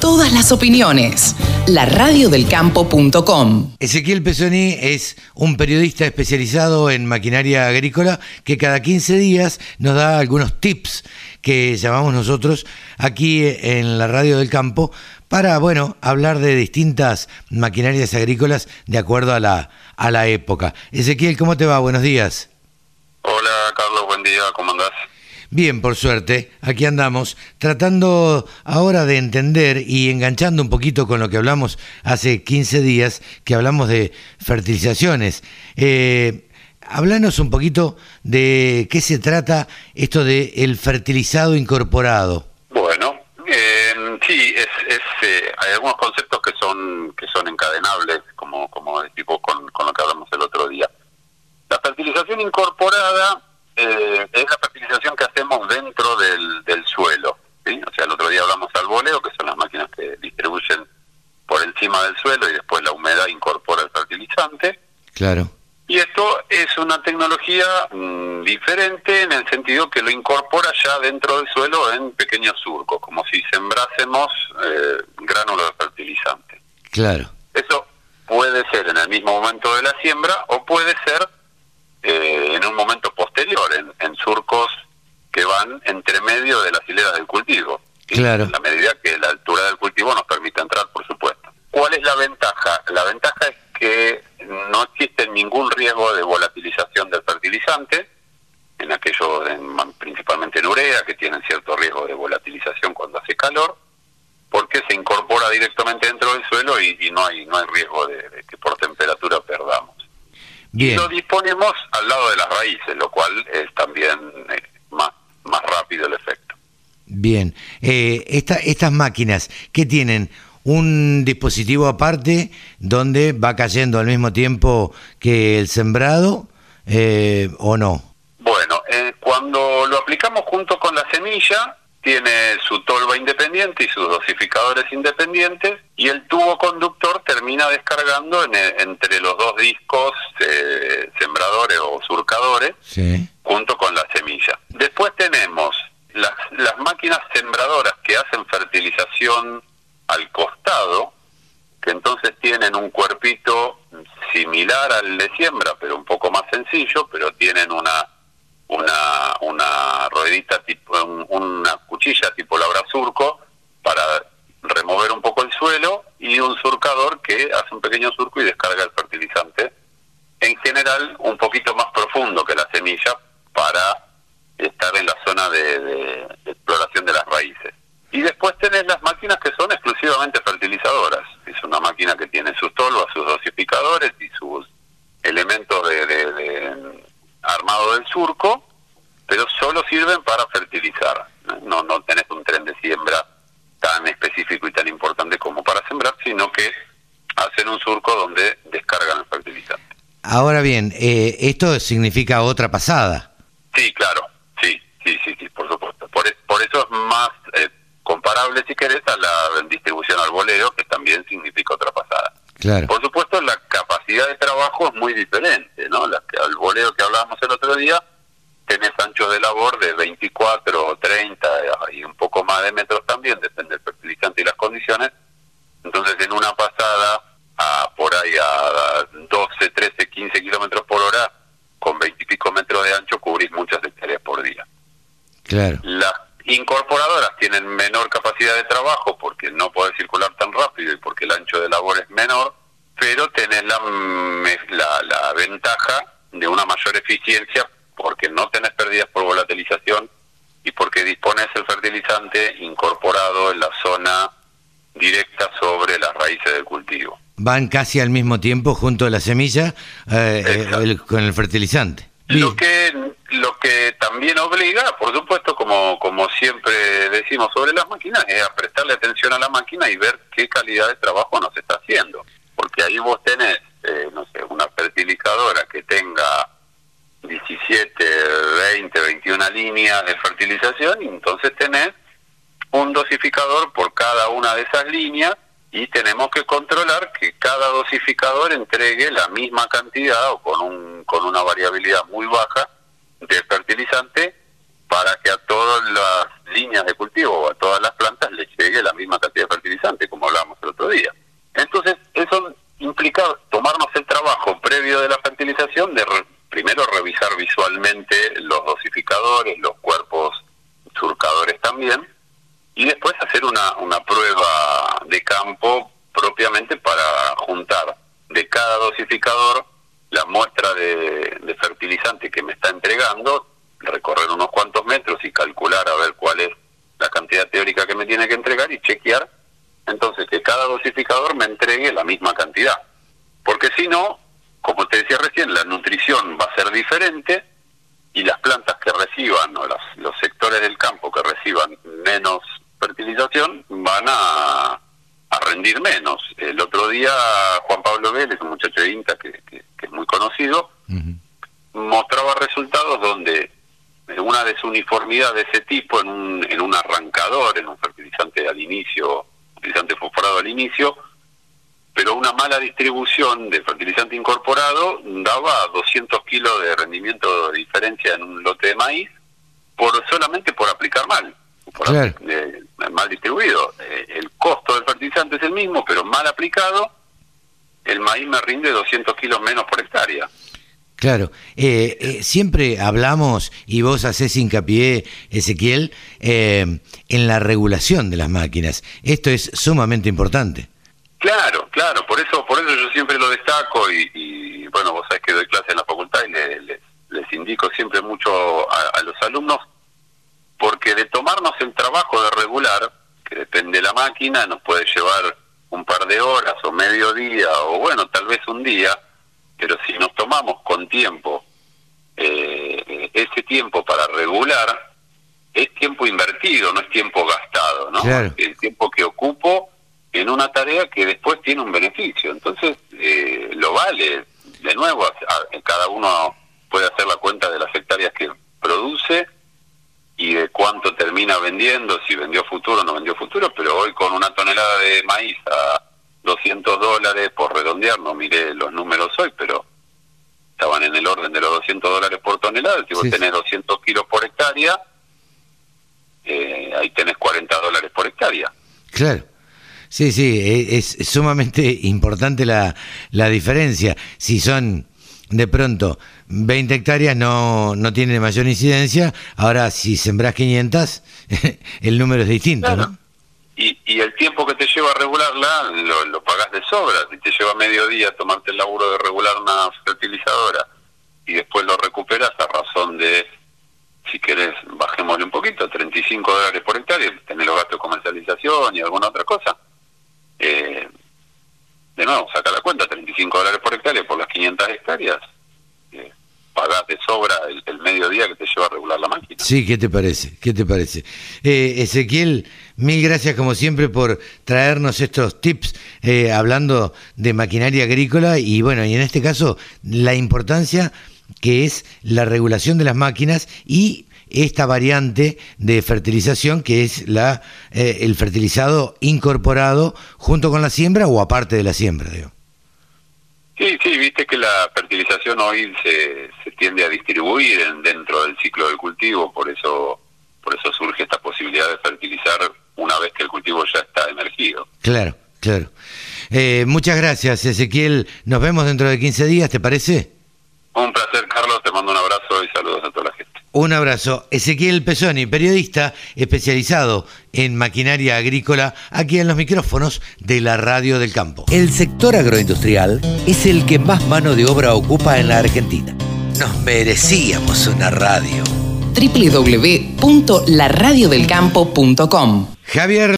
Todas las opiniones. La radiodelcampo.com. Ezequiel Pesoni es un periodista especializado en maquinaria agrícola que cada 15 días nos da algunos tips que llamamos nosotros aquí en la radio del campo para, bueno, hablar de distintas maquinarias agrícolas de acuerdo a la, a la época. Ezequiel, ¿cómo te va? Buenos días. Hola, Carlos, buen día, ¿cómo andás? Bien, por suerte, aquí andamos, tratando ahora de entender y enganchando un poquito con lo que hablamos hace 15 días, que hablamos de fertilizaciones. Eh, háblanos un poquito de qué se trata esto de el fertilizado incorporado. Bueno, eh, sí, es, eh, hay algunos conceptos que son que son encadenables, como como tipo con, con lo que hablamos el otro día. La fertilización incorporada eh, es la fertilización que dentro del, del suelo. ¿sí? O sea, el otro día hablamos al voleo, que son las máquinas que distribuyen por encima del suelo y después la humedad incorpora el fertilizante. Claro. Y esto es una tecnología mm, diferente en el sentido que lo incorpora ya dentro del suelo en pequeños surcos, como si sembrásemos eh, gránulos de fertilizante. Claro. Eso puede ser en el mismo momento de la siembra o puede ser eh, en un momento posterior, en, surcos que van entre medio de las hileras del cultivo. Claro. En la medida que la altura del cultivo nos permite entrar, por supuesto. ¿Cuál es la ventaja? La ventaja es que no existe ningún riesgo de volatilización del fertilizante, en aquellos, principalmente en urea, que tienen cierto riesgo de volatilización cuando hace calor, porque se incorpora directamente dentro del suelo y, no hay no hay riesgo de que por temperatura perdamos. Y lo disponemos al lado de las raíces, lo cual es también eh, más, rápido el efecto. Bien, eh, estas máquinas, ¿qué tienen? ¿Un dispositivo aparte donde va cayendo al mismo tiempo que el sembrado eh, o no? Bueno, cuando lo aplicamos junto con la semilla, tiene su tolva independiente y sus dosificadores independientes y el tubo conductor termina descargando entre los dos discos eh, sembradores o surcadores junto con la semilla. Después tenemos las, las máquinas sembradoras que hacen fertilización al costado, que entonces tienen un cuerpito similar al de siembra, pero un poco más sencillo, pero tienen una una, una ruedita tipo, una cuchilla tipo labra surco para remover un poco el suelo y un surcador que hace un pequeño surco y descarga el fertilizante. En general, un poquito más profundo que la semilla para estar en la zona de, exploración de las raíces. Y después tenés las máquinas que son exclusivamente fertilizadoras. Es una máquina que tiene sus tolvas, sus dosificadores y sus elementos de armado del surco, pero solo sirven para fertilizar. No, no tenés un tren de siembra tan específico y tan importante como para sembrar, sino que hacen un surco donde descargan el fertilizante. Ahora bien, eh, ¿esto significa otra pasada? Sí, claro, sí, sí, sí, sí por supuesto. Por, por eso es más eh, comparable, si querés, a la distribución al boleo, que también significa otra pasada. Claro. Por supuesto, la capacidad de trabajo es muy diferente, ¿no? La, el boleo que hablábamos el otro día, tenés anchos de labor de 24 o 30 y un poco más de metros también, depende del fertilizante y las condiciones. Entonces, en una pasada, a, por ahí a 12, 13, 15 kilómetros por hora, con 20 y pico metros de ancho, cubrís muchas hectáreas por día. Claro. Las incorporadoras tienen menor capacidad de trabajo porque no puede circular tan rápido y porque el ancho de labor es menor, pero tenés la, la, la ventaja de una mayor eficiencia porque no tenés pérdidas por volatilización y porque dispones el fertilizante incorporado en la zona directa sobre las raíces del cultivo. Van casi al mismo tiempo junto a la semilla eh, con el fertilizante. Lo que lo que también obliga, por supuesto, como como siempre decimos sobre las máquinas, es a prestarle atención a la máquina y ver qué calidad de trabajo nos está haciendo, porque ahí vos tenés, eh, no sé, una fertilizadora que tenga 17, 20, 21 líneas de fertilización y entonces tenés un dosificador por cada una de esas líneas y tenemos que controlar que cada dosificador entregue la misma cantidad o con, un, con una variabilidad muy baja de fertilizante para que a todas las líneas de cultivo o a todas las plantas les llegue la misma cantidad de fertilizante, como hablábamos el otro día. Entonces, eso implica tomarnos el trabajo previo de la fertilización de primero revisar visualmente los dosificadores, los cuerpos surcadores también, y después hacer una, una prueba de campo propiamente para juntar de cada dosificador la muestra de, de fertilizante que me está entregando, recorrer unos cuantos metros y calcular a ver cuál es la cantidad teórica que me tiene que entregar y chequear entonces que cada dosificador me entregue la misma cantidad. Porque si no, como te decía recién, la nutrición va a ser diferente y las plantas que reciban, o los sectores del campo que reciban menos fertilización, van a, rendir menos. El otro día Juan Pablo Vélez, un muchacho de INTA que, es muy conocido, mostraba resultados donde una desuniformidad de ese tipo en un, en un arrancador, en un fertilizante al inicio, fertilizante fosforado al inicio, pero una mala distribución de fertilizante incorporado daba 200 kilos de rendimiento de diferencia en un lote de maíz por solamente por aplicar mal, por eh, mal distribuido. Eh, el costo del fertilizante es el mismo, pero mal aplicado, el maíz me rinde 200 kilos menos por hectárea. Claro, eh, siempre hablamos, y vos haces hincapié, Ezequiel, en la regulación de las máquinas. Esto es sumamente importante. Claro, claro, por eso por eso yo siempre lo destaco y, bueno, vos sabés que doy clase en la facultad y les indico siempre mucho a, los alumnos, porque de tomarnos el trabajo de regular, que depende de la máquina, nos puede llevar un par de horas o medio día o bueno, tal vez un día, pero si nos tomamos con tiempo eh, ese tiempo para regular, es tiempo invertido, no es tiempo gastado, ¿no? El tiempo que ocupo en una tarea que después tiene un beneficio. Entonces, eh, lo vale. De nuevo, cada uno puede hacer la cuenta de las hectáreas que produce y de cuánto termina vendiendo, si vendió futuro o no vendió futuro, pero hoy con una tonelada de maíz a 200 dólares por redondear, no miré los números hoy, pero estaban en el orden de los 200 dólares por tonelada, si vos tenés 200 kilos por hectárea, eh, ahí tenés 40 dólares por hectárea. Claro. Sí, sí, e, es, sumamente importante la, la diferencia. Si son de pronto 20 hectáreas no, no tiene mayor incidencia, ahora si sembras 500, el número es distinto, ¿no? Y, y el tiempo que te lleva a regularla lo, lo pagás de sobra. Si te lleva medio día tomarte el laburo de regular una fertilizadora y después lo recuperas a razón de, si querés, bajémosle un poquito, 35 dólares por hectárea, tener los gastos de comercialización y alguna otra cosa eh, de nuevo, saca la cuenta, 35 dólares por hectárea por las 500 hectáreas, eh, pagás de sobra el, el, mediodía que te lleva a regular la máquina. Sí, ¿qué te parece? ¿Qué te parece? Eh, Ezequiel, mil gracias como siempre por traernos estos tips eh, hablando de maquinaria agrícola y bueno, y en este caso la importancia que es la regulación de las máquinas y esta variante de fertilización que es la eh, el fertilizado incorporado junto con la siembra o aparte de la siembra, digo. Sí, sí, viste que la fertilización hoy se, se tiende a distribuir dentro del ciclo del cultivo, por eso por eso surge esta posibilidad de fertilizar una vez que el cultivo ya está emergido. Claro, claro. Eh, muchas gracias, Ezequiel. Nos vemos dentro de 15 días, ¿te parece? Un placer, Carlos. Te mando un abrazo y saludos a toda la gente. Un abrazo. Ezequiel Pesoni, periodista especializado en maquinaria agrícola, aquí en los micrófonos de la Radio del Campo. El sector agroindustrial es el que más mano de obra ocupa en la Argentina. Nos merecíamos una radio. www.laradiodelcampo.com Javier